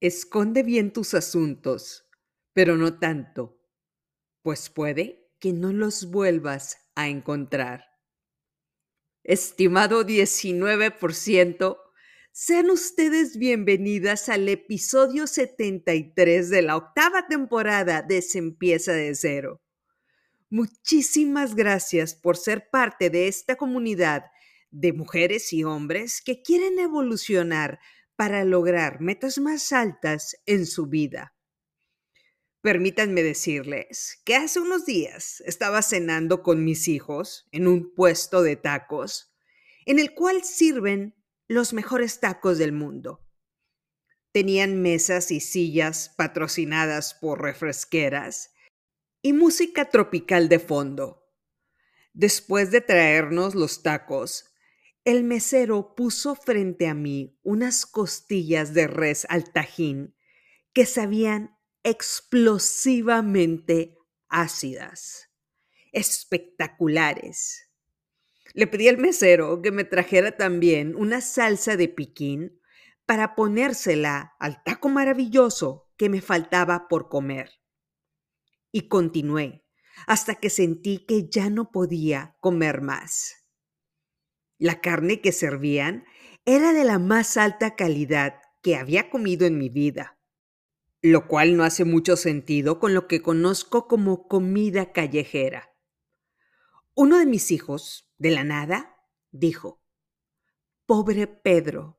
Esconde bien tus asuntos, pero no tanto, pues puede que no los vuelvas a encontrar. Estimado 19%, sean ustedes bienvenidas al episodio 73 de la octava temporada de Se de cero. Muchísimas gracias por ser parte de esta comunidad de mujeres y hombres que quieren evolucionar para lograr metas más altas en su vida. Permítanme decirles que hace unos días estaba cenando con mis hijos en un puesto de tacos en el cual sirven los mejores tacos del mundo. Tenían mesas y sillas patrocinadas por refresqueras y música tropical de fondo. Después de traernos los tacos, el mesero puso frente a mí unas costillas de res al tajín que sabían explosivamente ácidas, espectaculares. Le pedí al mesero que me trajera también una salsa de piquín para ponérsela al taco maravilloso que me faltaba por comer. Y continué hasta que sentí que ya no podía comer más. La carne que servían era de la más alta calidad que había comido en mi vida, lo cual no hace mucho sentido con lo que conozco como comida callejera. Uno de mis hijos, de la nada, dijo, Pobre Pedro,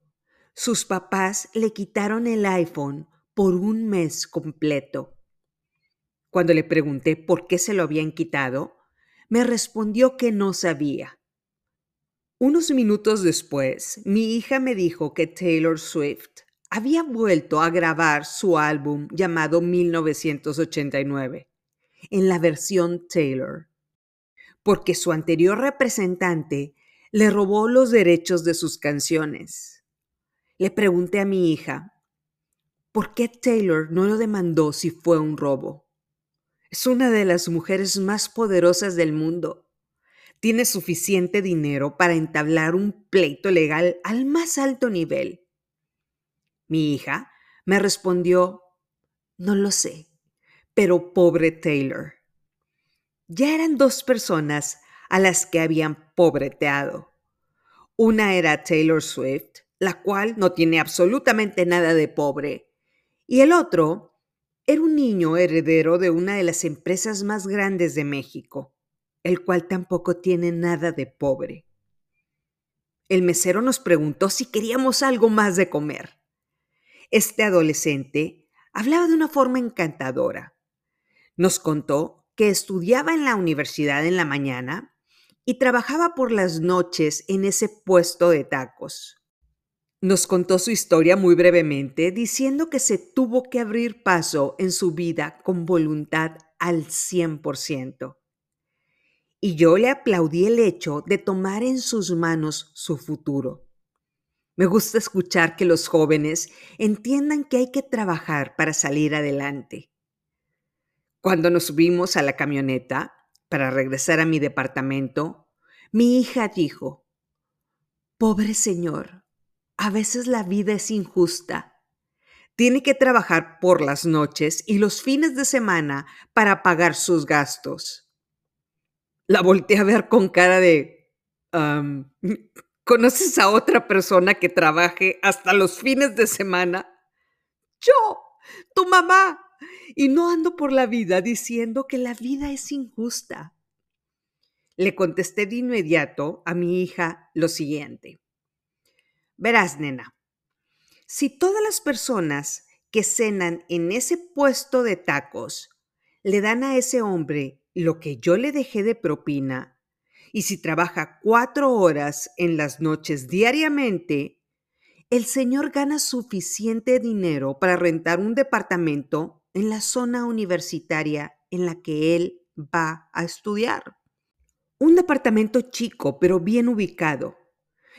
sus papás le quitaron el iPhone por un mes completo. Cuando le pregunté por qué se lo habían quitado, me respondió que no sabía. Unos minutos después, mi hija me dijo que Taylor Swift había vuelto a grabar su álbum llamado 1989 en la versión Taylor, porque su anterior representante le robó los derechos de sus canciones. Le pregunté a mi hija, ¿por qué Taylor no lo demandó si fue un robo? Es una de las mujeres más poderosas del mundo tiene suficiente dinero para entablar un pleito legal al más alto nivel. Mi hija me respondió, no lo sé, pero pobre Taylor. Ya eran dos personas a las que habían pobreteado. Una era Taylor Swift, la cual no tiene absolutamente nada de pobre, y el otro era un niño heredero de una de las empresas más grandes de México el cual tampoco tiene nada de pobre. El mesero nos preguntó si queríamos algo más de comer. Este adolescente hablaba de una forma encantadora. Nos contó que estudiaba en la universidad en la mañana y trabajaba por las noches en ese puesto de tacos. Nos contó su historia muy brevemente, diciendo que se tuvo que abrir paso en su vida con voluntad al 100% y yo le aplaudí el hecho de tomar en sus manos su futuro. Me gusta escuchar que los jóvenes entiendan que hay que trabajar para salir adelante. Cuando nos subimos a la camioneta para regresar a mi departamento, mi hija dijo, Pobre señor, a veces la vida es injusta. Tiene que trabajar por las noches y los fines de semana para pagar sus gastos la volteé a ver con cara de, ¿conoces a otra persona que trabaje hasta los fines de semana? Yo, tu mamá. Y no ando por la vida diciendo que la vida es injusta. Le contesté de inmediato a mi hija lo siguiente. Verás, nena, si todas las personas que cenan en ese puesto de tacos le dan a ese hombre lo que yo le dejé de propina y si trabaja cuatro horas en las noches diariamente, el señor gana suficiente dinero para rentar un departamento en la zona universitaria en la que él va a estudiar. Un departamento chico pero bien ubicado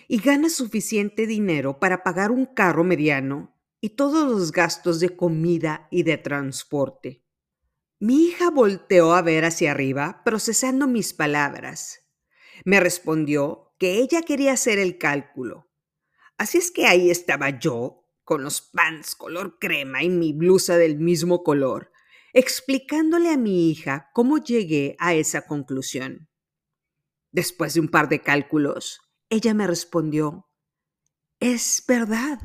y gana suficiente dinero para pagar un carro mediano y todos los gastos de comida y de transporte. Mi hija volteó a ver hacia arriba, procesando mis palabras. Me respondió que ella quería hacer el cálculo. Así es que ahí estaba yo, con los pants color crema y mi blusa del mismo color, explicándole a mi hija cómo llegué a esa conclusión. Después de un par de cálculos, ella me respondió, es verdad,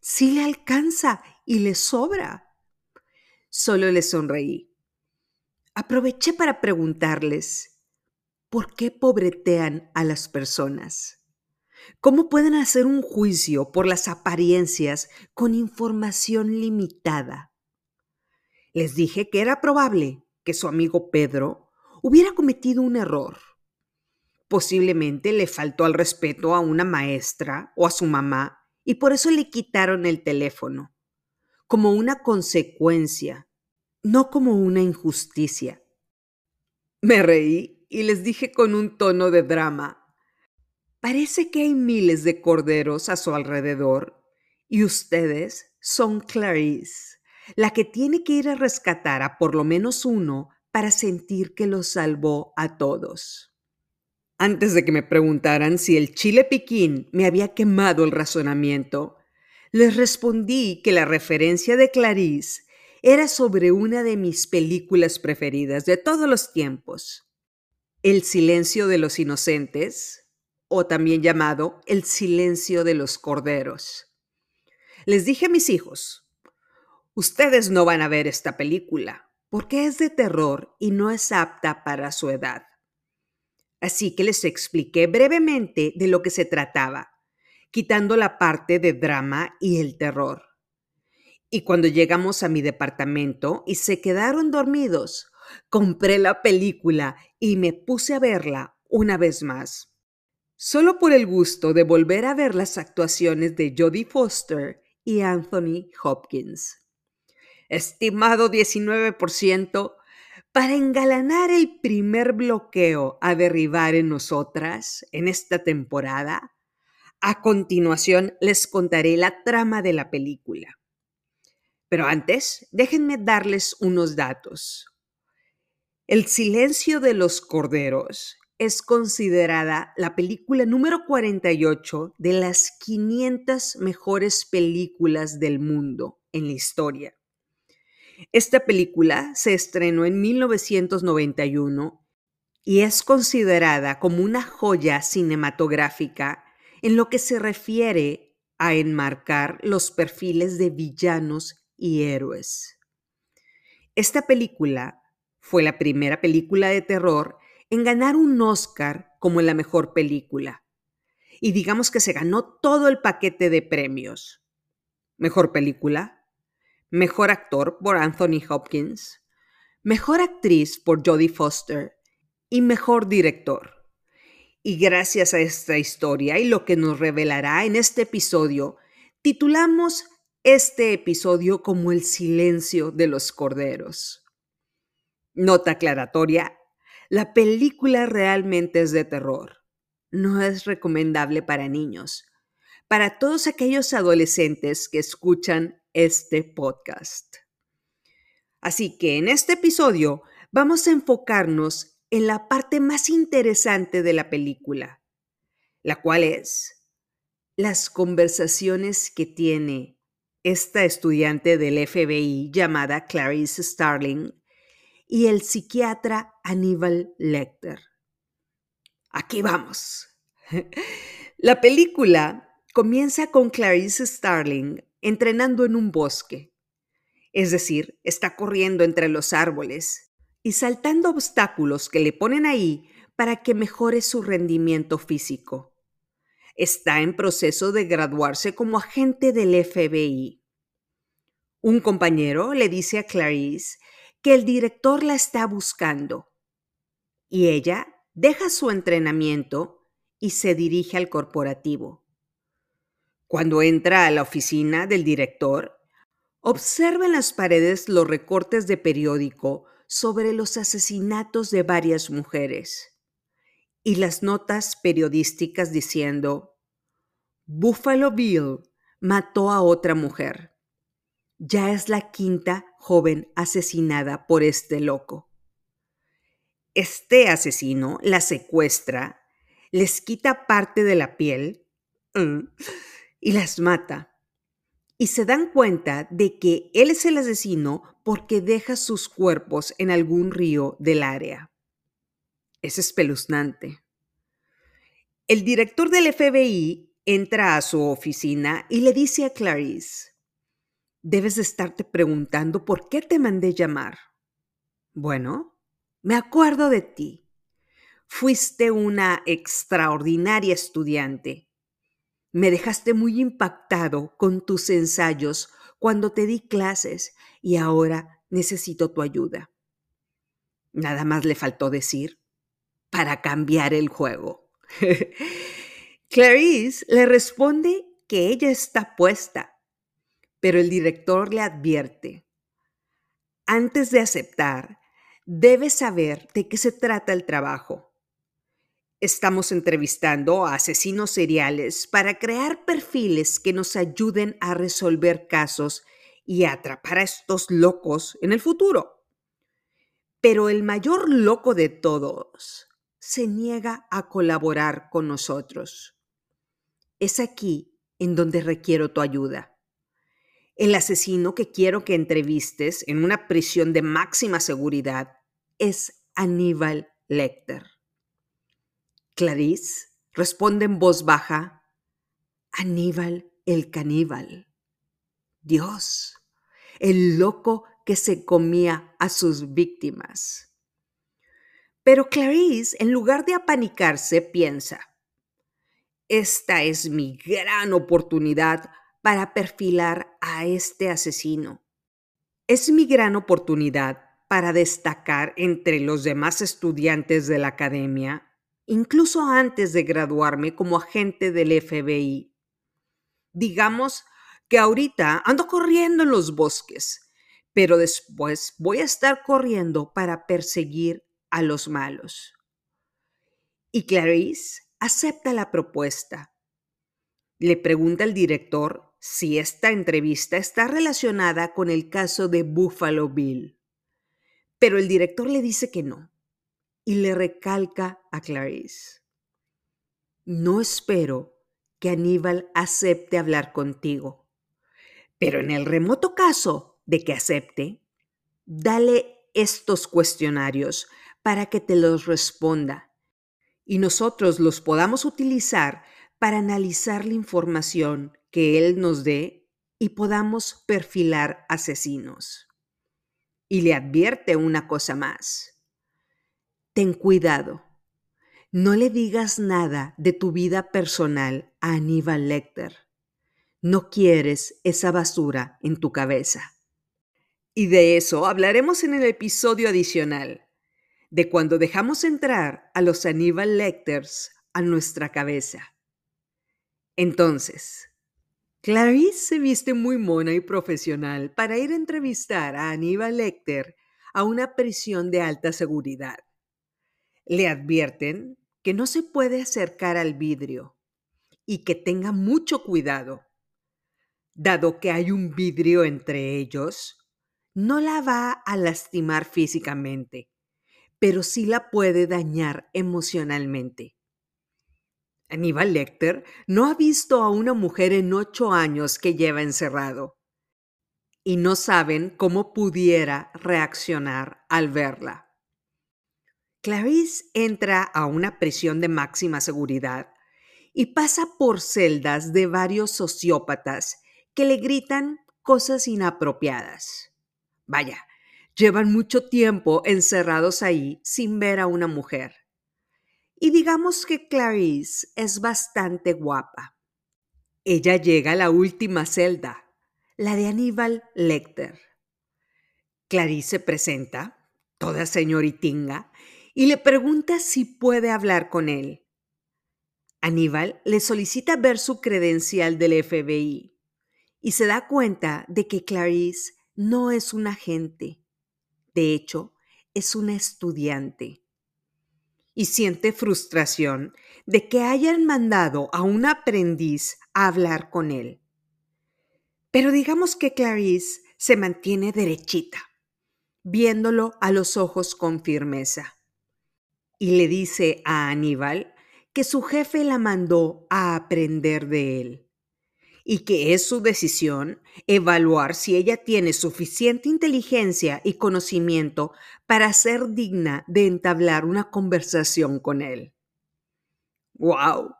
sí le alcanza y le sobra. Solo le sonreí. Aproveché para preguntarles, ¿por qué pobretean a las personas? ¿Cómo pueden hacer un juicio por las apariencias con información limitada? Les dije que era probable que su amigo Pedro hubiera cometido un error. Posiblemente le faltó al respeto a una maestra o a su mamá y por eso le quitaron el teléfono, como una consecuencia, no como una injusticia. Me reí y les dije con un tono de drama, Parece que hay miles de corderos a su alrededor y ustedes son Clarice, la que tiene que ir a rescatar a por lo menos uno para sentir que los salvó a todos. Antes de que me preguntaran si el chile piquín me había quemado el razonamiento, les respondí que la referencia de Clarice era sobre una de mis películas preferidas de todos los tiempos, El silencio de los inocentes, o también llamado El silencio de los corderos. Les dije a mis hijos, ustedes no van a ver esta película porque es de terror y no es apta para su edad. Así que les expliqué brevemente de lo que se trataba, quitando la parte de drama y el terror. Y cuando llegamos a mi departamento y se quedaron dormidos, compré la película y me puse a verla una vez más solo por el gusto de volver a ver las actuaciones de Jodie Foster y Anthony Hopkins. Estimado 19%, para engalanar el primer bloqueo a derribar en nosotras en esta temporada, a continuación les contaré la trama de la película. Pero antes, déjenme darles unos datos. El silencio de los corderos es considerada la película número 48 de las 500 mejores películas del mundo en la historia. Esta película se estrenó en 1991 y es considerada como una joya cinematográfica en lo que se refiere a enmarcar los perfiles de villanos y héroes. Esta película fue la primera película de terror en ganar un Oscar como la mejor película. Y digamos que se ganó todo el paquete de premios. Mejor película, mejor actor por Anthony Hopkins, mejor actriz por Jodie Foster y mejor director. Y gracias a esta historia y lo que nos revelará en este episodio, titulamos este episodio como El silencio de los corderos. Nota aclaratoria, la película realmente es de terror. No es recomendable para niños. Para todos aquellos adolescentes que escuchan este podcast. Así que en este episodio vamos a enfocarnos en la parte más interesante de la película, la cual es las conversaciones que tiene esta estudiante del FBI llamada Clarice Starling y el psiquiatra Aníbal Lecter. Aquí vamos. La película comienza con Clarice Starling entrenando en un bosque, es decir, está corriendo entre los árboles y saltando obstáculos que le ponen ahí para que mejore su rendimiento físico. Está en proceso de graduarse como agente del FBI. Un compañero le dice a Clarice que el director la está buscando. Y ella deja su entrenamiento y se dirige al corporativo. Cuando entra a la oficina del director, observa en las paredes los recortes de periódico sobre los asesinatos de varias mujeres y las notas periodísticas diciendo, Buffalo Bill mató a otra mujer ya es la quinta joven asesinada por este loco. Este asesino la secuestra, les quita parte de la piel mm, y las mata. y se dan cuenta de que él es el asesino porque deja sus cuerpos en algún río del área. Es espeluznante. El director del FBI entra a su oficina y le dice a Clarice, debes de estarte preguntando por qué te mandé llamar. Bueno, me acuerdo de ti. Fuiste una extraordinaria estudiante me dejaste muy impactado con tus ensayos cuando te di clases y ahora necesito tu ayuda. Nada más le faltó decir, para cambiar el juego. Clarice le responde que ella está puesta, pero el director le advierte, antes de aceptar, debes saber de qué se trata el trabajo. Estamos entrevistando a asesinos seriales para crear perfiles que nos ayuden a resolver casos y a atrapar a estos locos en el futuro. Pero el mayor loco de todos se niega a colaborar con nosotros. Es aquí en donde requiero tu ayuda. El asesino que quiero que entrevistes en una prisión de máxima seguridad es Aníbal Lecter. Clarice responde en voz baja, Aníbal el caníbal. Dios, el loco que se comía a sus víctimas. Pero Clarice, en lugar de apanicarse, piensa, esta es mi gran oportunidad para perfilar a este asesino. Es mi gran oportunidad para destacar entre los demás estudiantes de la academia incluso antes de graduarme como agente del FBI. Digamos que ahorita ando corriendo en los bosques, pero después voy a estar corriendo para perseguir a los malos. Y Clarice acepta la propuesta. Le pregunta al director si esta entrevista está relacionada con el caso de Buffalo Bill. Pero el director le dice que no y le recalca a Clarice, no espero que Aníbal acepte hablar contigo, pero en el remoto caso de que acepte, dale estos cuestionarios para que te los responda y nosotros los podamos utilizar para analizar la información que él nos dé y podamos perfilar asesinos. Y le advierte una cosa más ten cuidado. No le digas nada de tu vida personal a Aníbal Lecter. No quieres esa basura en tu cabeza. Y de eso hablaremos en el episodio adicional, de cuando dejamos entrar a los Aníbal Lecters a nuestra cabeza. Entonces, Clarice se viste muy mona y profesional para ir a entrevistar a Aníbal Lecter a una prisión de alta seguridad. Le advierten que no se puede acercar al vidrio y que tenga mucho cuidado. Dado que hay un vidrio entre ellos, no la va a lastimar físicamente, pero sí la puede dañar emocionalmente. Aníbal Lecter no ha visto a una mujer en ocho años que lleva encerrado y no saben cómo pudiera reaccionar al verla. Clarice entra a una prisión de máxima seguridad y pasa por celdas de varios sociópatas que le gritan cosas inapropiadas. Vaya, llevan mucho tiempo encerrados ahí sin ver a una mujer. Y digamos que Clarice es bastante guapa. Ella llega a la última celda, la de Aníbal Lecter. Clarice se presenta, toda señoritinga, y le pregunta si puede hablar con él. Aníbal le solicita ver su credencial del FBI y se da cuenta de que Clarice no es un agente, de hecho, es una estudiante. Y siente frustración de que hayan mandado a un aprendiz a hablar con él. Pero digamos que Clarice se mantiene derechita, viéndolo a los ojos con firmeza y le dice a Aníbal que su jefe la mandó a aprender de él y que es su decisión evaluar si ella tiene suficiente inteligencia y conocimiento para ser digna de entablar una conversación con él. ¡Wow!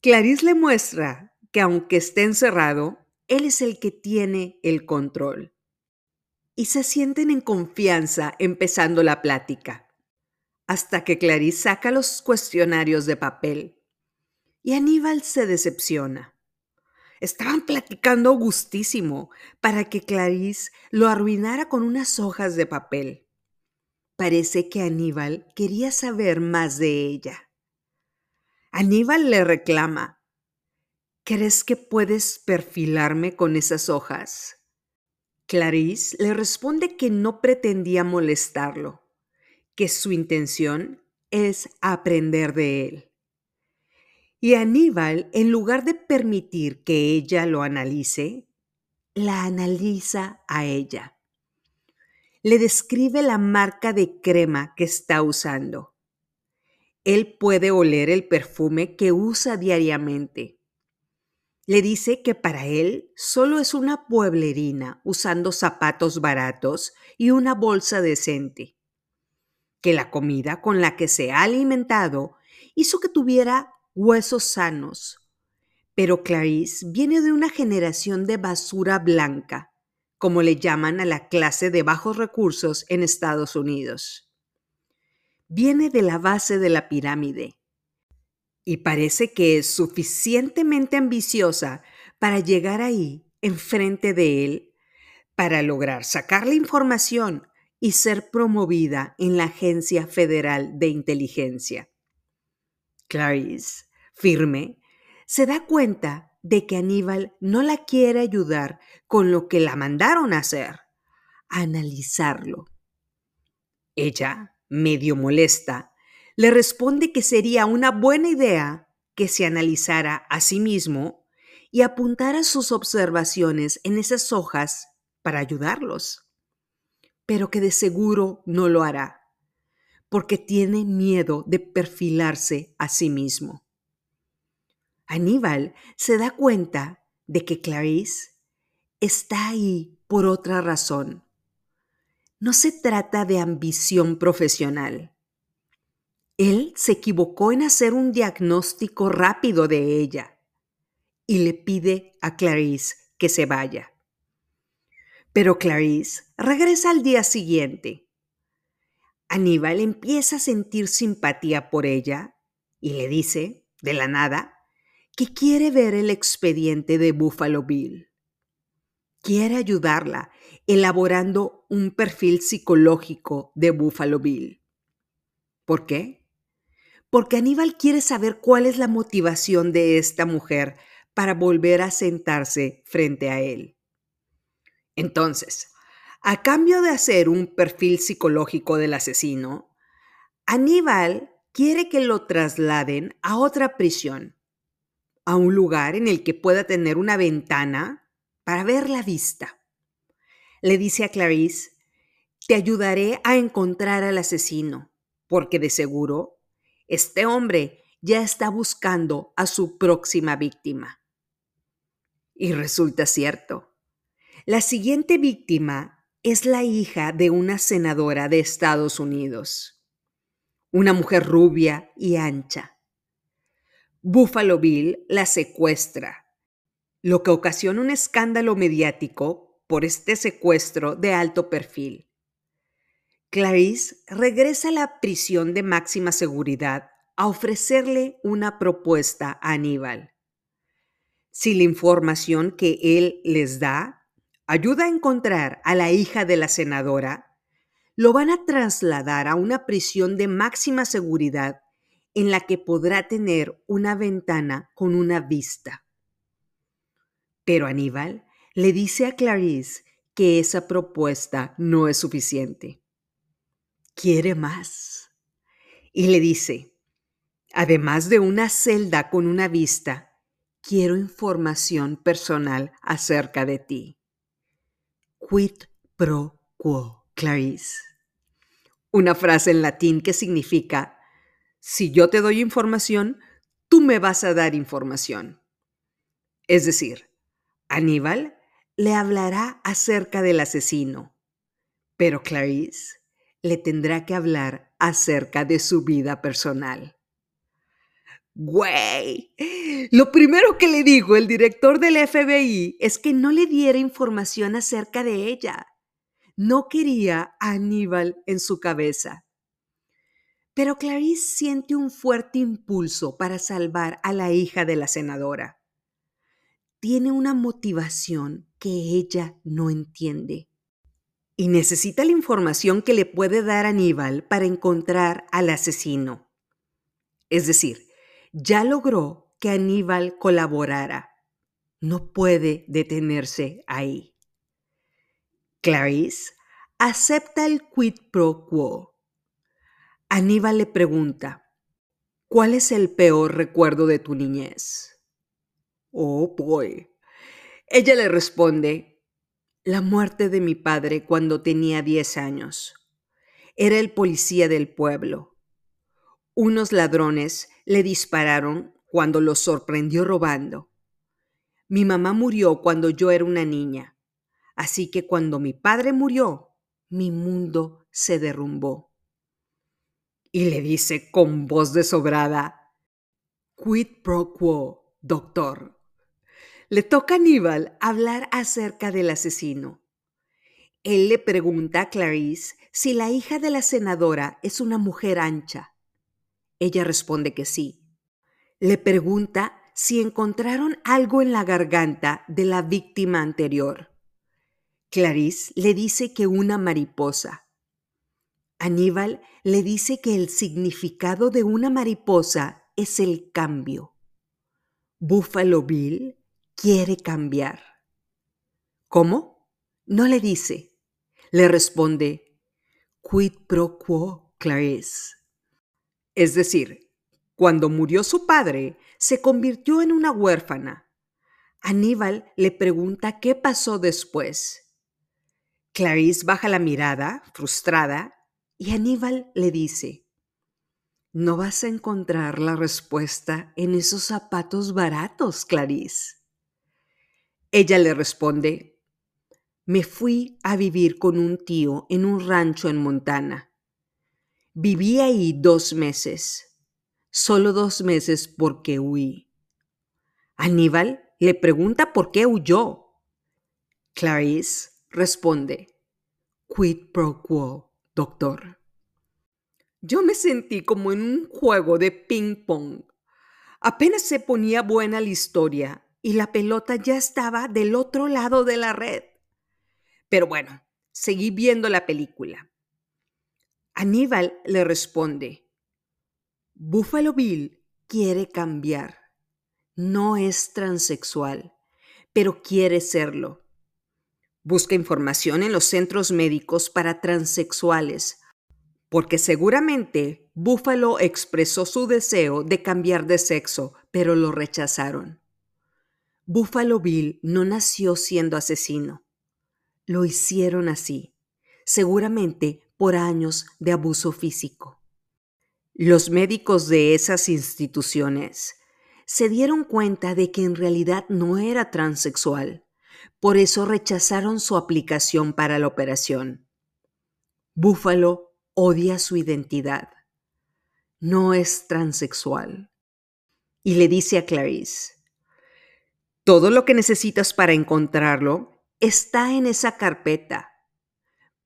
Clarice le muestra que aunque esté encerrado, él es el que tiene el control. Y se sienten en confianza empezando la plática, hasta que Clarice saca los cuestionarios de papel. Y Aníbal se decepciona. Estaban platicando gustísimo para que Clarice lo arruinara con unas hojas de papel. Parece que Aníbal quería saber más de ella. Aníbal le reclama, ¿crees que puedes perfilarme con esas hojas? Clarice le responde que no pretendía molestarlo, que su intención es aprender de él. Y Aníbal, en lugar de permitir que ella lo analice, la analiza a ella. Le describe la marca de crema que está usando. Él puede oler el perfume que usa diariamente. Le dice que para él solo es una pueblerina usando zapatos baratos y una bolsa decente. Que la comida con la que se ha alimentado hizo que tuviera huesos sanos. Pero Clarice viene de una generación de basura blanca, como le llaman a la clase de bajos recursos en Estados Unidos. Viene de la base de la pirámide y parece que es suficientemente ambiciosa para llegar ahí, enfrente de él, para lograr sacar la información y ser promovida en la Agencia Federal de Inteligencia. Clarice, firme, se da cuenta de que Aníbal no la quiere ayudar con lo que la mandaron a hacer, analizarlo. Ella, medio molesta, le responde que sería una buena idea que se analizara a sí mismo y apuntara sus observaciones en esas hojas para ayudarlos, pero que de seguro no lo hará porque tiene miedo de perfilarse a sí mismo. Aníbal se da cuenta de que Clarice está ahí por otra razón. No se trata de ambición profesional. Él se equivocó en hacer un diagnóstico rápido de ella y le pide a Clarice que se vaya. Pero Clarice regresa al día siguiente Aníbal empieza a sentir simpatía por ella y le dice, de la nada, que quiere ver el expediente de Buffalo Bill. Quiere ayudarla elaborando un perfil psicológico de Buffalo Bill. ¿Por qué? Porque Aníbal quiere saber cuál es la motivación de esta mujer para volver a sentarse frente a él. Entonces, a cambio de hacer un perfil psicológico del asesino, Aníbal quiere que lo trasladen a otra prisión, a un lugar en el que pueda tener una ventana para ver la vista. Le dice a Clarice, te ayudaré a encontrar al asesino, porque de seguro este hombre ya está buscando a su próxima víctima. Y resulta cierto. La siguiente víctima es la hija de una senadora de Estados Unidos, una mujer rubia y ancha. Buffalo Bill la secuestra, lo que ocasiona un escándalo mediático por este secuestro de alto perfil. Clarice regresa a la prisión de máxima seguridad a ofrecerle una propuesta a Aníbal. Si la información que él les da ayuda a encontrar a la hija de la senadora, lo van a trasladar a una prisión de máxima seguridad en la que podrá tener una ventana con una vista. Pero Aníbal le dice a Clarice que esa propuesta no es suficiente. Quiere más. Y le dice, además de una celda con una vista, quiero información personal acerca de ti quid pro quo, Clarice. Una frase en latín que significa, si yo te doy información, tú me vas a dar información. Es decir, Aníbal le hablará acerca del asesino, pero Clarice le tendrá que hablar acerca de su vida personal. Güey, lo primero que le dijo el director del FBI es que no le diera información acerca de ella. No quería a Aníbal en su cabeza. Pero Clarice siente un fuerte impulso para salvar a la hija de la senadora. Tiene una motivación que ella no entiende. Y necesita la información que le puede dar Aníbal para encontrar al asesino. Es decir, ya logró que Aníbal colaborara. No puede detenerse ahí. Clarice acepta el quid pro quo. Aníbal le pregunta, ¿cuál es el peor recuerdo de tu niñez? Oh, boy. Ella le responde, la muerte de mi padre cuando tenía 10 años. Era el policía del pueblo. Unos ladrones le dispararon cuando lo sorprendió robando. Mi mamá murió cuando yo era una niña, así que cuando mi padre murió, mi mundo se derrumbó. Y le dice con voz desobrada, quid pro quo, doctor. Le toca a Aníbal hablar acerca del asesino. Él le pregunta a Clarice si la hija de la senadora es una mujer ancha. Ella responde que sí le pregunta si encontraron algo en la garganta de la víctima anterior. Clarice le dice que una mariposa. Aníbal le dice que el significado de una mariposa es el cambio. Buffalo Bill quiere cambiar. ¿Cómo? No le dice. Le responde, quid pro quo, Clarice. Es decir, cuando murió su padre, se convirtió en una huérfana. Aníbal le pregunta qué pasó después. Clarice baja la mirada, frustrada, y Aníbal le dice, no vas a encontrar la respuesta en esos zapatos baratos, Clarice. Ella le responde, me fui a vivir con un tío en un rancho en Montana. Viví ahí dos meses solo dos meses porque huí. Aníbal le pregunta por qué huyó. Clarice responde, quid pro quo, doctor. Yo me sentí como en un juego de ping-pong. Apenas se ponía buena la historia y la pelota ya estaba del otro lado de la red. Pero bueno, seguí viendo la película. Aníbal le responde, Buffalo Bill quiere cambiar. No es transexual, pero quiere serlo. Busca información en los centros médicos para transexuales, porque seguramente Buffalo expresó su deseo de cambiar de sexo, pero lo rechazaron. Buffalo Bill no nació siendo asesino. Lo hicieron así, seguramente por años de abuso físico. Los médicos de esas instituciones se dieron cuenta de que en realidad no era transexual, por eso rechazaron su aplicación para la operación. Búfalo odia su identidad. No es transexual. Y le dice a Clarice, todo lo que necesitas para encontrarlo está en esa carpeta.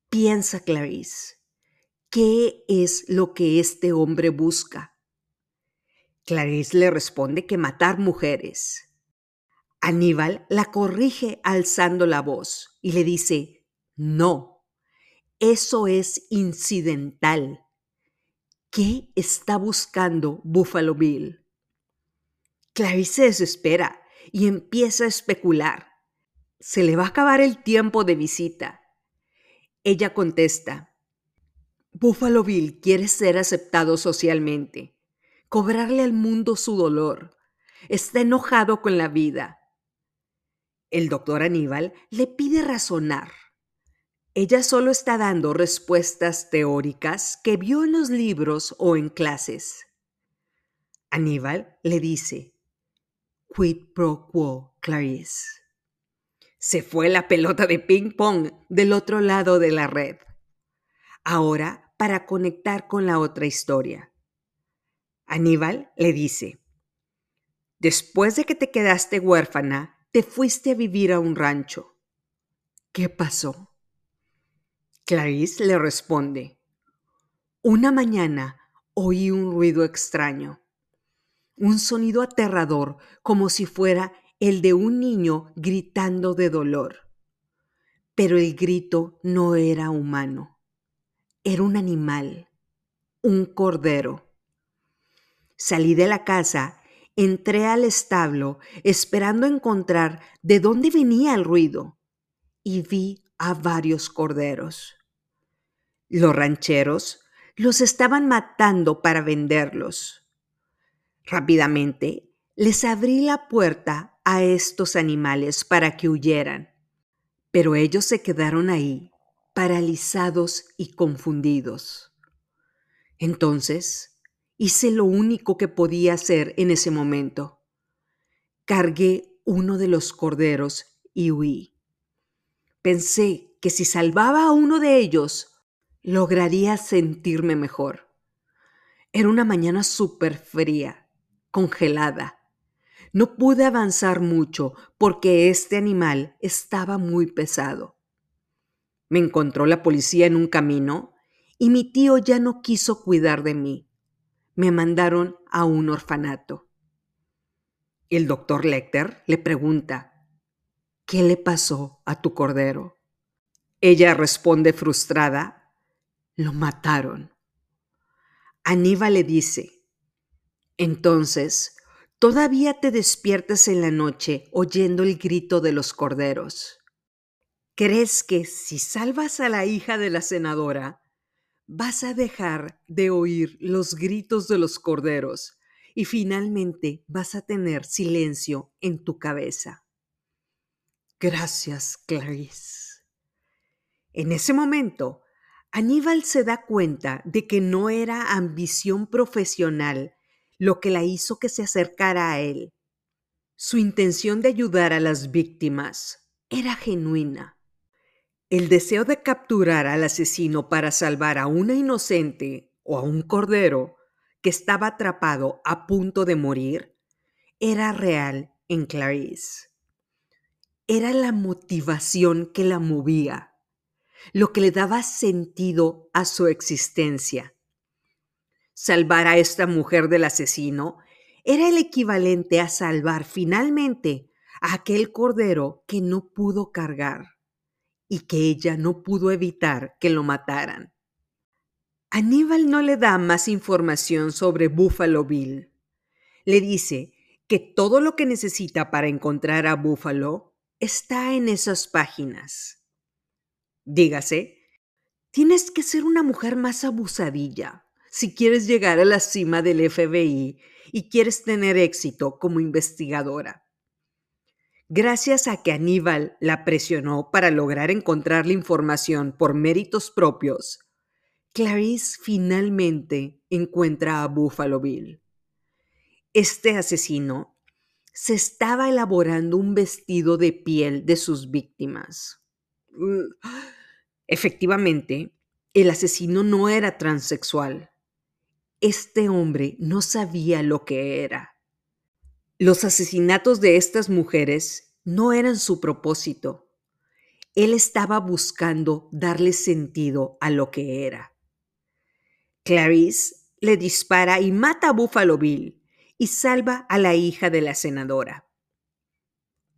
Piensa, Clarice. ¿qué es lo que este hombre busca? Clarice le responde que matar mujeres. Aníbal la corrige alzando la voz y le dice, no, eso es incidental. ¿Qué está buscando Buffalo Bill? Clarice se desespera y empieza a especular. Se le va a acabar el tiempo de visita. Ella contesta, Buffalo Bill quiere ser aceptado socialmente, cobrarle al mundo su dolor. Está enojado con la vida. El doctor Aníbal le pide razonar. Ella solo está dando respuestas teóricas que vio en los libros o en clases. Aníbal le dice, quid pro quo, Clarice. Se fue la pelota de ping-pong del otro lado de la red. Ahora, para conectar con la otra historia. Aníbal le dice, después de que te quedaste huérfana, te fuiste a vivir a un rancho. ¿Qué pasó? Clarice le responde, una mañana oí un ruido extraño, un sonido aterrador como si fuera el de un niño gritando de dolor. Pero el grito no era humano, era un animal, un cordero. Salí de la casa, entré al establo esperando encontrar de dónde venía el ruido y vi a varios corderos. Los rancheros los estaban matando para venderlos. Rápidamente les abrí la puerta a estos animales para que huyeran, pero ellos se quedaron ahí, paralizados y confundidos. Entonces hice lo único que podía hacer en ese momento. Cargué uno de los corderos y huí. Pensé que si salvaba a uno de ellos, lograría sentirme mejor. Era una mañana súper fría, congelada. No pude avanzar mucho porque este animal estaba muy pesado. Me encontró la policía en un camino y mi tío ya no quiso cuidar de mí. Me mandaron a un orfanato. El doctor Lecter le pregunta, ¿qué le pasó a tu cordero? Ella responde frustrada lo mataron. Aníbal le dice, entonces, todavía te despiertas en la noche oyendo el grito de los corderos. ¿Crees que si salvas a la hija de la senadora, vas a dejar de oír los gritos de los corderos y finalmente vas a tener silencio en tu cabeza? Gracias, Clarice. En ese momento, Aníbal se da cuenta de que no era ambición profesional lo que la hizo que se acercara a él. Su intención de ayudar a las víctimas era genuina. El deseo de capturar al asesino para salvar a una inocente o a un cordero que estaba atrapado a punto de morir era real en Clarice. Era la motivación que la movía lo que le daba sentido a su existencia. Salvar a esta mujer del asesino era el equivalente a salvar finalmente a aquel cordero que no pudo cargar y que ella no pudo evitar que lo mataran. Aníbal no le da más información sobre Buffalo Bill. Le dice que todo lo que necesita para encontrar a Buffalo está en esas páginas. Dígase, tienes que ser una mujer más abusadilla si quieres llegar a la cima del FBI y quieres tener éxito como investigadora. Gracias a que Aníbal la presionó para lograr encontrar la información por méritos propios, Clarice finalmente encuentra a Buffalo Bill. Este asesino se estaba elaborando un vestido de piel de sus víctimas. Efectivamente, el asesino no era transexual. Este hombre no sabía lo que era. Los asesinatos de estas mujeres no eran su propósito. Él estaba buscando darle sentido a lo que era. Clarice le dispara y mata a Buffalo Bill y salva a la hija de la senadora.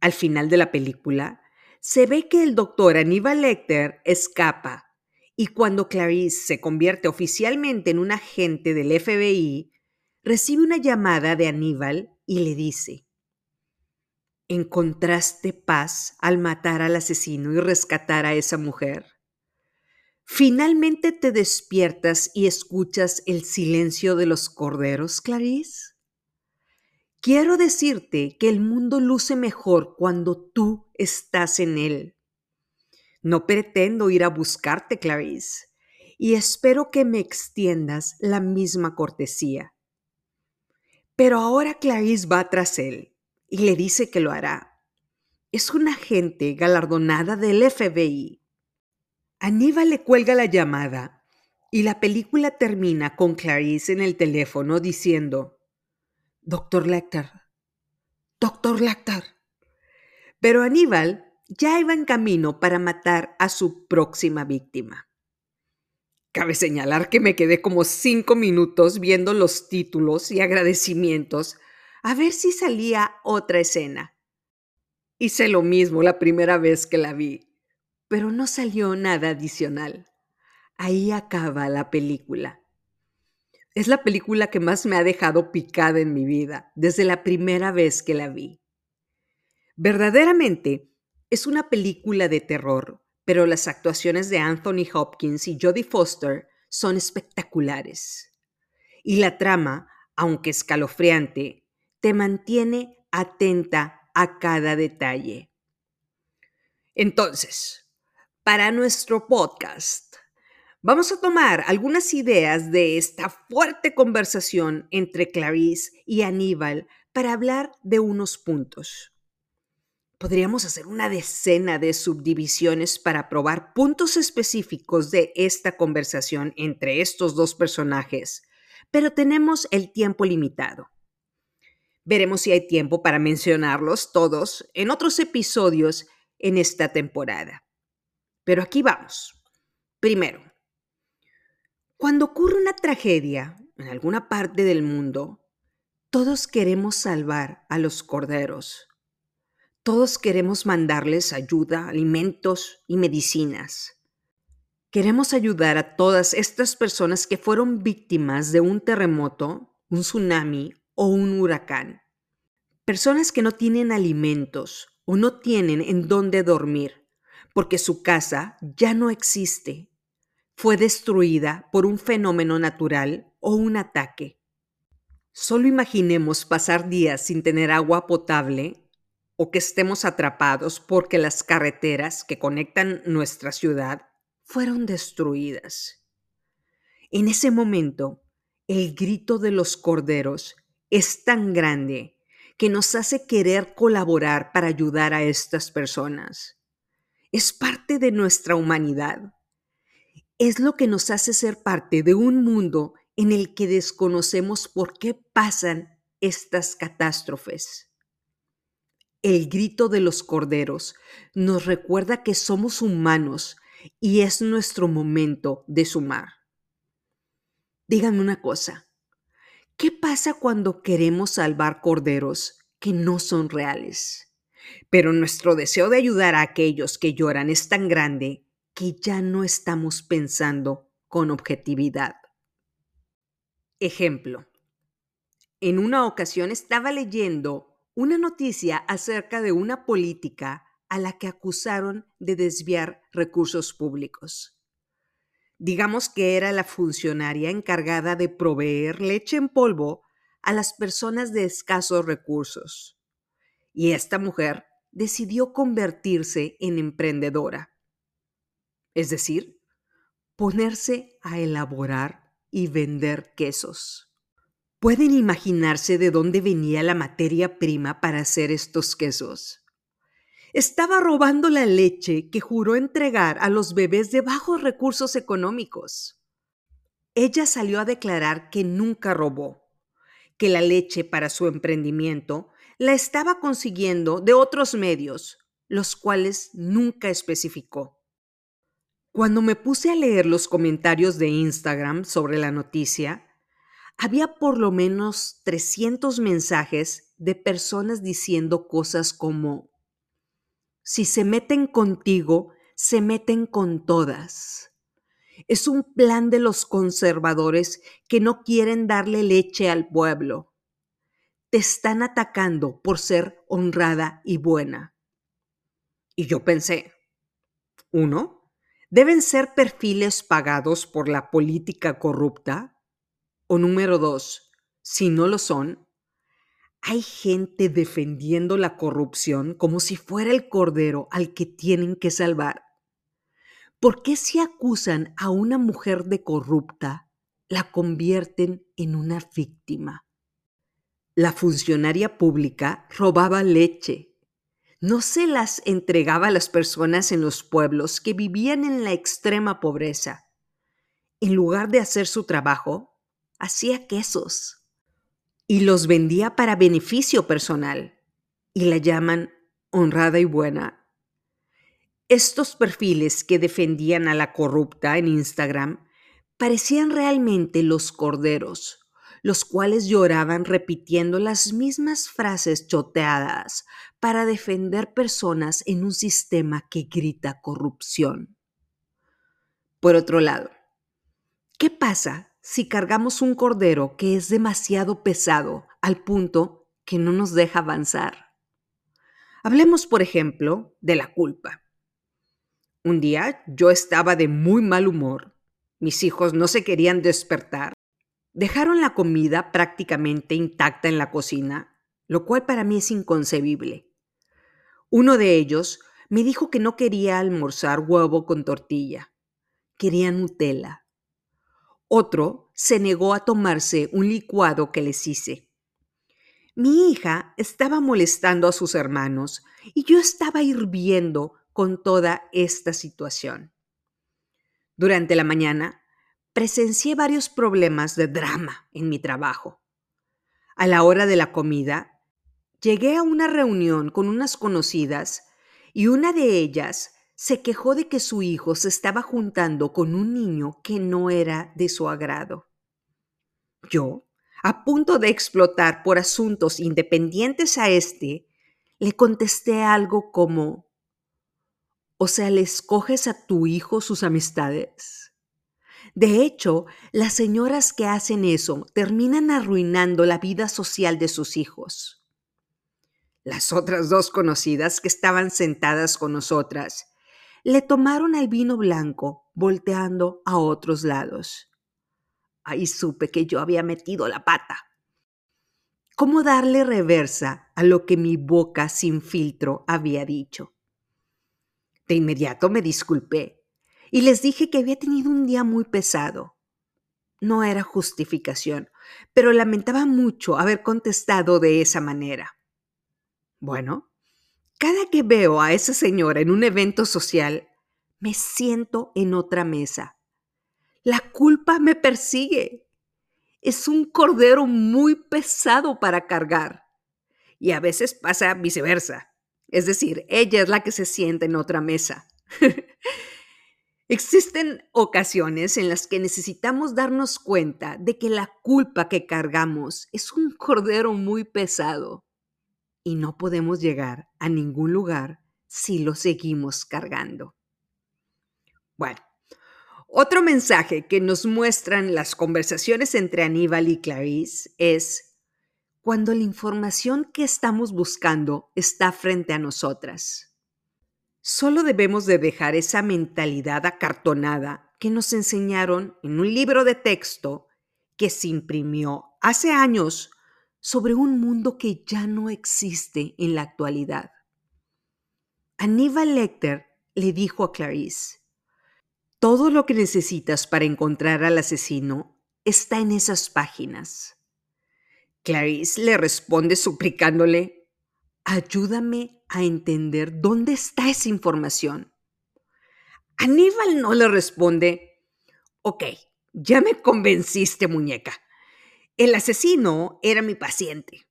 Al final de la película, se ve que el doctor Aníbal Lecter escapa y cuando Clarice se convierte oficialmente en un agente del FBI, recibe una llamada de Aníbal y le dice, ¿encontraste paz al matar al asesino y rescatar a esa mujer? ¿Finalmente te despiertas y escuchas el silencio de los corderos, Clarice? Quiero decirte que el mundo luce mejor cuando tú estás en él. No pretendo ir a buscarte, Clarice, y espero que me extiendas la misma cortesía. Pero ahora Clarice va tras él y le dice que lo hará. Es una agente galardonada del FBI. Aníbal le cuelga la llamada y la película termina con Clarice en el teléfono diciendo, Doctor Lecter, Doctor Lecter. Pero Aníbal ya iba en camino para matar a su próxima víctima. Cabe señalar que me quedé como cinco minutos viendo los títulos y agradecimientos a ver si salía otra escena. Hice lo mismo la primera vez que la vi, pero no salió nada adicional. Ahí acaba la película. Es la película que más me ha dejado picada en mi vida desde la primera vez que la vi. Verdaderamente, es una película de terror, pero las actuaciones de Anthony Hopkins y Jodie Foster son espectaculares. Y la trama, aunque escalofriante, te mantiene atenta a cada detalle. Entonces, para nuestro podcast, vamos a tomar algunas ideas de esta fuerte conversación entre Clarice y Aníbal para hablar de unos puntos. Podríamos hacer una decena de subdivisiones para probar puntos específicos de esta conversación entre estos dos personajes, pero tenemos el tiempo limitado. Veremos si hay tiempo para mencionarlos todos en otros episodios en esta temporada. Pero aquí vamos. Primero, cuando ocurre una tragedia en alguna parte del mundo, todos queremos salvar a los corderos todos queremos mandarles ayuda, alimentos y medicinas. Queremos ayudar a todas estas personas que fueron víctimas de un terremoto, un tsunami o un huracán. Personas que no tienen alimentos o no tienen en dónde dormir porque su casa ya no existe. Fue destruida por un fenómeno natural o un ataque. Solo imaginemos pasar días sin tener agua potable o que estemos atrapados porque las carreteras que conectan nuestra ciudad fueron destruidas. En ese momento, el grito de los corderos es tan grande que nos hace querer colaborar para ayudar a estas personas. Es parte de nuestra humanidad. Es lo que nos hace ser parte de un mundo en el que desconocemos por qué pasan estas catástrofes. El grito de los corderos nos recuerda que somos humanos y es nuestro momento de sumar. Díganme una cosa, ¿qué pasa cuando queremos salvar corderos que no son reales? Pero nuestro deseo de ayudar a aquellos que lloran es tan grande que ya no estamos pensando con objetividad. Ejemplo. En una ocasión estaba leyendo una noticia acerca de una política a la que acusaron de desviar recursos públicos. Digamos que era la funcionaria encargada de proveer leche en polvo a las personas de escasos recursos. Y esta mujer decidió convertirse en emprendedora. Es decir, ponerse a elaborar y vender quesos. ¿Pueden imaginarse de dónde venía la materia prima para hacer estos quesos? Estaba robando la leche que juró entregar a los bebés de bajos recursos económicos. Ella salió a declarar que nunca robó, que la leche para su emprendimiento la estaba consiguiendo de otros medios, los cuales nunca especificó. Cuando me puse a leer los comentarios de Instagram sobre la noticia, había por lo menos 300 mensajes de personas diciendo cosas como, si se meten contigo, se meten con todas. Es un plan de los conservadores que no quieren darle leche al pueblo. Te están atacando por ser honrada y buena. Y yo pensé, uno, deben ser perfiles pagados por la política corrupta o número dos, si no lo son, hay gente defendiendo la corrupción como si fuera el cordero al que tienen que salvar. ¿Por qué si acusan a una mujer de corrupta, la convierten en una víctima? La funcionaria pública robaba leche. No se las entregaba a las personas en los pueblos que vivían en la extrema pobreza. En lugar de hacer su trabajo, hacía quesos y los vendía para beneficio personal y la llaman honrada y buena. Estos perfiles que defendían a la corrupta en Instagram parecían realmente los corderos los cuales lloraban repitiendo las mismas frases choteadas para defender personas en un sistema que grita corrupción. Por otro lado, ¿qué pasa si cargamos un cordero que es demasiado pesado al punto que no nos deja avanzar? Hablemos, por ejemplo, de la culpa. Un día yo estaba de muy mal humor. Mis hijos no se querían despertar Dejaron la comida prácticamente intacta en la cocina, lo cual para mí es inconcebible. Uno de ellos me dijo que no quería almorzar huevo con tortilla, quería Nutella. Otro se negó a tomarse un licuado que les hice. Mi hija estaba molestando a sus hermanos y yo estaba hirviendo con toda esta situación. Durante la mañana presencié varios problemas de drama en mi trabajo. A la hora de la comida, llegué a una reunión con unas conocidas y una de ellas se quejó de que su hijo se estaba juntando con un niño que no era de su agrado. Yo, a punto de explotar por asuntos independientes a este, le contesté algo como, o sea, ¿le escoges a tu hijo sus amistades? De hecho, las señoras que hacen eso terminan arruinando la vida social de sus hijos. Las otras dos conocidas que estaban sentadas con nosotras le tomaron el vino blanco, volteando a otros lados. Ahí supe que yo había metido la pata. ¿Cómo darle reversa a lo que mi boca sin filtro había dicho? De inmediato me disculpé y les dije que había tenido un día muy pesado. No era justificación, pero lamentaba mucho haber contestado de esa manera. Bueno, cada que veo a esa señora en un evento social, me siento en otra mesa. La culpa me persigue. Es un cordero muy pesado para cargar. Y a veces pasa viceversa. Es decir, ella es la que se sienta en otra mesa. Existen ocasiones en las que necesitamos darnos cuenta de que la culpa que cargamos es un cordero muy pesado y no podemos llegar a ningún lugar si lo seguimos cargando. Bueno, otro mensaje que nos muestran las conversaciones entre Aníbal y Clarice es cuando la información que estamos buscando está frente a nosotras. Solo debemos de dejar esa mentalidad acartonada que nos enseñaron en un libro de texto que se imprimió hace años sobre un mundo que ya no existe en la actualidad. Aníbal Lecter le dijo a Clarice, todo lo que necesitas para encontrar al asesino está en esas páginas. Clarice le responde suplicándole, ayúdame a entender dónde está esa información. Aníbal no le responde, ok, ya me convenciste, muñeca. El asesino era mi paciente.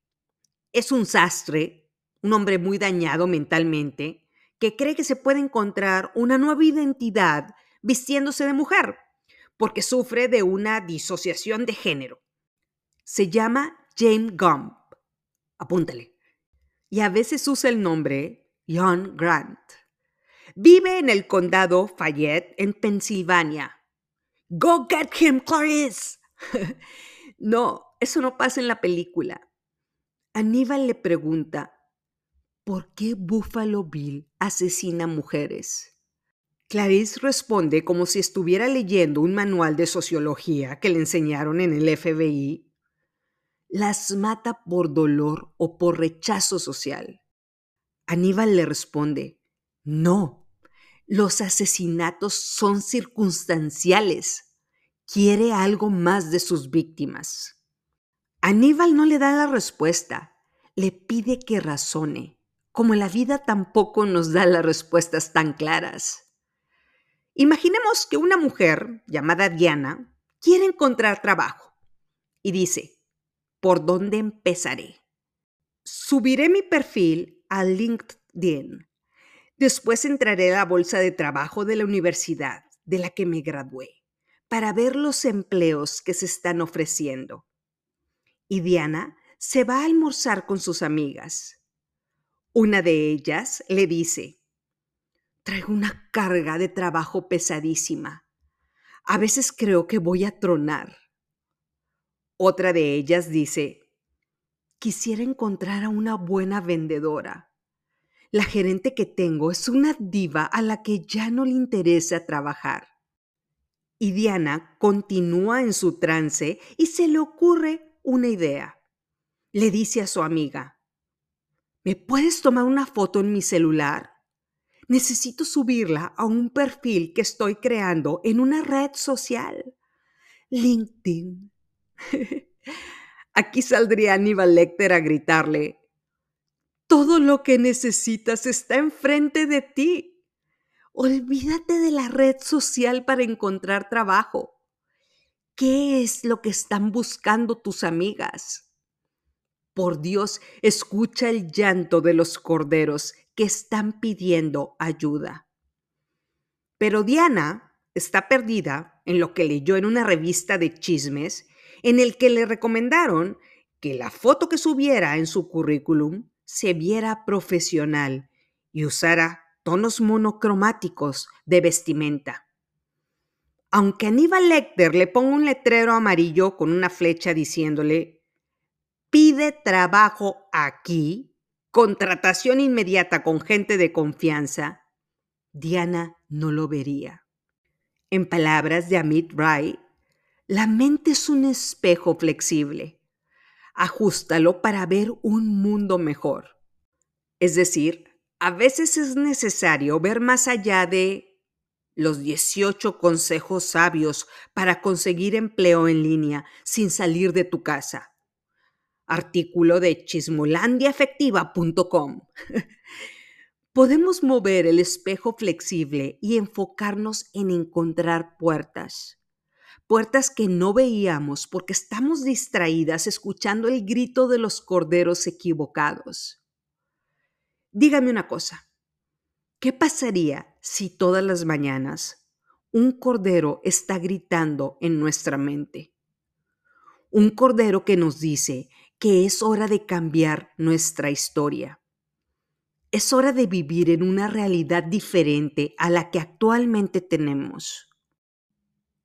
Es un sastre, un hombre muy dañado mentalmente, que cree que se puede encontrar una nueva identidad vistiéndose de mujer, porque sufre de una disociación de género. Se llama James Gump. Apúntale y a veces usa el nombre John Grant. Vive en el condado Fayette, en Pensilvania. Go get him, Clarice. no, eso no pasa en la película. Aníbal le pregunta, ¿por qué Buffalo Bill asesina mujeres? Clarice responde como si estuviera leyendo un manual de sociología que le enseñaron en el FBI las mata por dolor o por rechazo social. Aníbal le responde, no, los asesinatos son circunstanciales. Quiere algo más de sus víctimas. Aníbal no le da la respuesta, le pide que razone, como la vida tampoco nos da las respuestas tan claras. Imaginemos que una mujer llamada Diana quiere encontrar trabajo y dice, ¿por dónde empezaré? Subiré mi perfil a LinkedIn. Después entraré a la bolsa de trabajo de la universidad de la que me gradué para ver los empleos que se están ofreciendo. Y Diana se va a almorzar con sus amigas. Una de ellas le dice, traigo una carga de trabajo pesadísima. A veces creo que voy a tronar. Otra de ellas dice, quisiera encontrar a una buena vendedora. La gerente que tengo es una diva a la que ya no le interesa trabajar. Y Diana continúa en su trance y se le ocurre una idea. Le dice a su amiga, ¿me puedes tomar una foto en mi celular? Necesito subirla a un perfil que estoy creando en una red social. LinkedIn. Aquí saldría Aníbal Lecter a gritarle, todo lo que necesitas está enfrente de ti. Olvídate de la red social para encontrar trabajo. ¿Qué es lo que están buscando tus amigas? Por Dios, escucha el llanto de los corderos que están pidiendo ayuda. Pero Diana está perdida en lo que leyó en una revista de chismes en el que le recomendaron que la foto que subiera en su currículum se viera profesional y usara tonos monocromáticos de vestimenta. Aunque Aníbal Lecter le ponga un letrero amarillo con una flecha diciéndole, pide trabajo aquí, contratación inmediata con gente de confianza, Diana no lo vería. En palabras de Amit Rai, la mente es un espejo flexible ajustalo para ver un mundo mejor. Es decir, a veces es necesario ver más allá de los 18 consejos sabios para conseguir empleo en línea sin salir de tu casa. Artículo de chismolandiaefectiva.com. Podemos mover el espejo flexible y enfocarnos en encontrar puertas puertas que no veíamos porque estamos distraídas escuchando el grito de los corderos equivocados. Dígame una cosa, ¿qué pasaría si todas las mañanas un cordero está gritando en nuestra mente? Un cordero que nos dice que es hora de cambiar nuestra historia. Es hora de vivir en una realidad diferente a la que actualmente tenemos.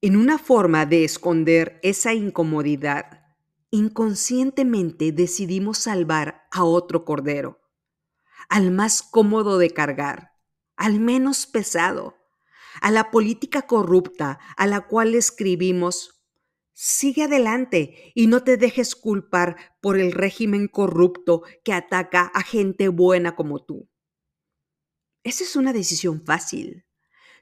En una forma de esconder esa incomodidad, inconscientemente decidimos salvar a otro cordero, al más cómodo de cargar, al menos pesado, a la política corrupta a la cual escribimos, sigue adelante y no te dejes culpar por el régimen corrupto que ataca a gente buena como tú. Esa es una decisión fácil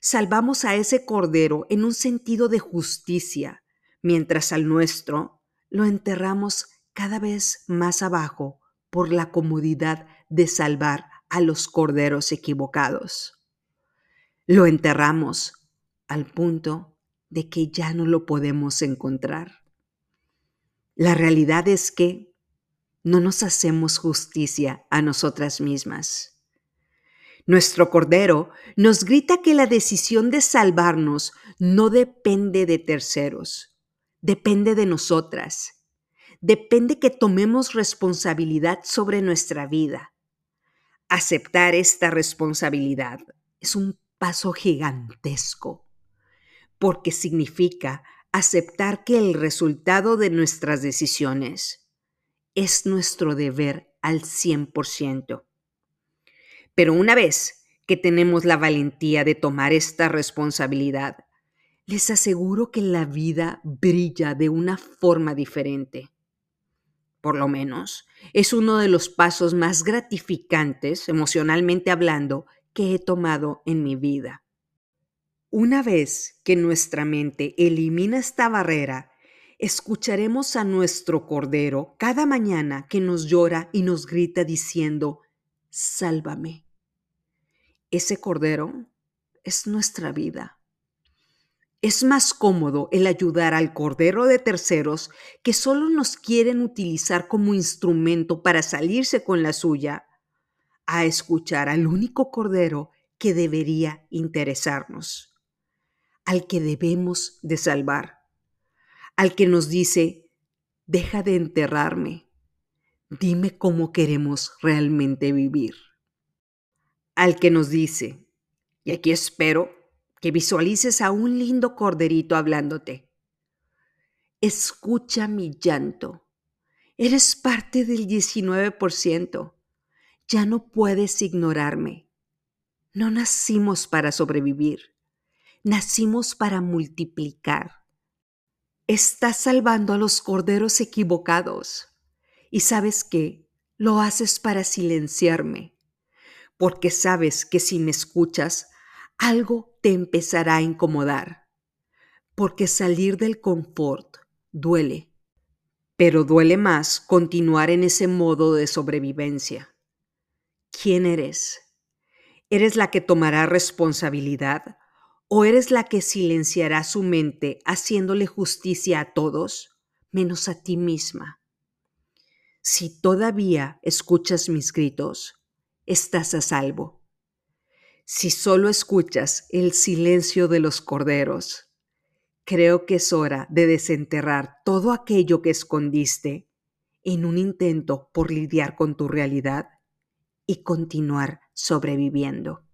salvamos a ese cordero en un sentido de justicia, mientras al nuestro lo enterramos cada vez más abajo por la comodidad de salvar a los corderos equivocados. Lo enterramos al punto de que ya no lo podemos encontrar. La realidad es que no nos hacemos justicia a nosotras mismas. Nuestro Cordero nos grita que la decisión de salvarnos no depende de terceros, depende de nosotras, depende que tomemos responsabilidad sobre nuestra vida. Aceptar esta responsabilidad es un paso gigantesco, porque significa aceptar que el resultado de nuestras decisiones es nuestro deber al 100%. Pero una vez que tenemos la valentía de tomar esta responsabilidad, les aseguro que la vida brilla de una forma diferente. Por lo menos, es uno de los pasos más gratificantes, emocionalmente hablando, que he tomado en mi vida. Una vez que nuestra mente elimina esta barrera escucharemos a nuestro Cordero cada mañana que nos llora y nos grita diciendo, sálvame. Ese Cordero es nuestra vida. Es más cómodo el ayudar al Cordero de terceros que solo nos quieren utilizar como instrumento para salirse con la suya, a escuchar al único Cordero que debería interesarnos, al que debemos de salvar al que nos dice, deja de enterrarme, dime cómo queremos realmente vivir. Al que nos dice, y aquí espero que visualices a un lindo corderito hablándote. Escucha mi llanto. Eres parte del 19%. Ya no puedes ignorarme. No nacimos para sobrevivir. Nacimos para multiplicar. Estás salvando a los corderos equivocados. Y sabes que lo haces para silenciarme, porque sabes que si me escuchas, algo te empezará a incomodar, porque salir del confort duele, pero duele más continuar en ese modo de sobrevivencia. ¿Quién eres? ¿Eres la que tomará responsabilidad ¿O eres la que silenciará su mente haciéndole justicia a todos, menos a ti misma? Si todavía escuchas mis gritos, estás a salvo. Si solo escuchas el silencio de los corderos, creo que es hora de desenterrar todo aquello que escondiste en un intento por lidiar con tu realidad y continuar sobreviviendo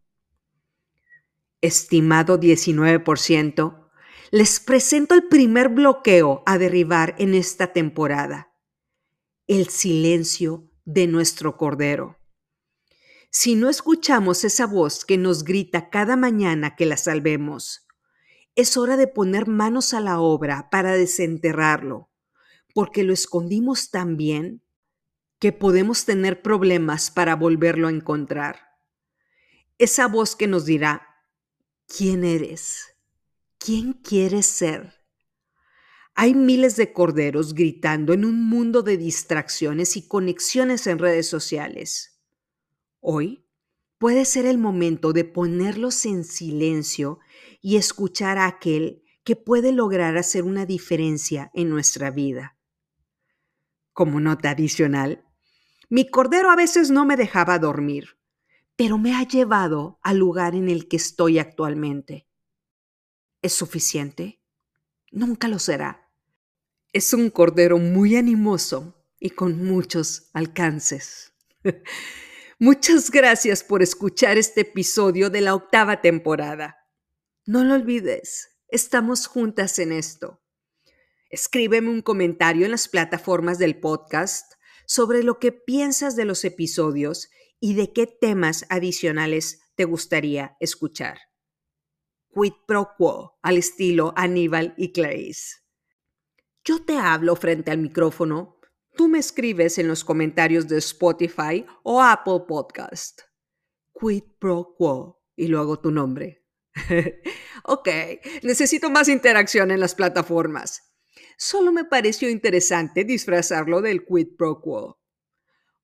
estimado 19%, les presento el primer bloqueo a derribar en esta temporada, el silencio de nuestro Cordero. Si no escuchamos esa voz que nos grita cada mañana que la salvemos, es hora de poner manos a la obra para desenterrarlo, porque lo escondimos tan bien que podemos tener problemas para volverlo a encontrar. Esa voz que nos dirá, quién eres, quién quieres ser. Hay miles de corderos gritando en un mundo de distracciones y conexiones en redes sociales. Hoy puede ser el momento de ponerlos en silencio y escuchar a aquel que puede lograr hacer una diferencia en nuestra vida. Como nota adicional, mi cordero a veces no me dejaba dormir pero me ha llevado al lugar en el que estoy actualmente. ¿Es suficiente? Nunca lo será. Es un cordero muy animoso y con muchos alcances. Muchas gracias por escuchar este episodio de la octava temporada. No lo olvides, estamos juntas en esto. Escríbeme un comentario en las plataformas del podcast sobre lo que piensas de los episodios y de qué temas adicionales te gustaría escuchar. Quid pro quo, al estilo Aníbal y Clarice. Yo te hablo frente al micrófono, tú me escribes en los comentarios de Spotify o Apple Podcast. Quid pro quo y luego tu nombre. ok, necesito más interacción en las plataformas. Solo me pareció interesante disfrazarlo del quid pro quo.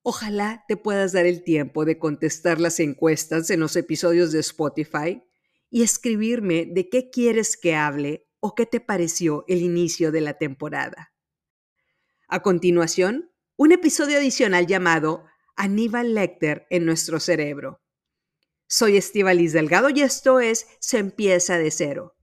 Ojalá te puedas dar el tiempo de contestar las encuestas en los episodios de Spotify y escribirme de qué quieres que hable o qué te pareció el inicio de la temporada. A continuación, un episodio adicional llamado Aníbal Lecter en nuestro cerebro. Soy Estivalis Delgado y esto es Se empieza de cero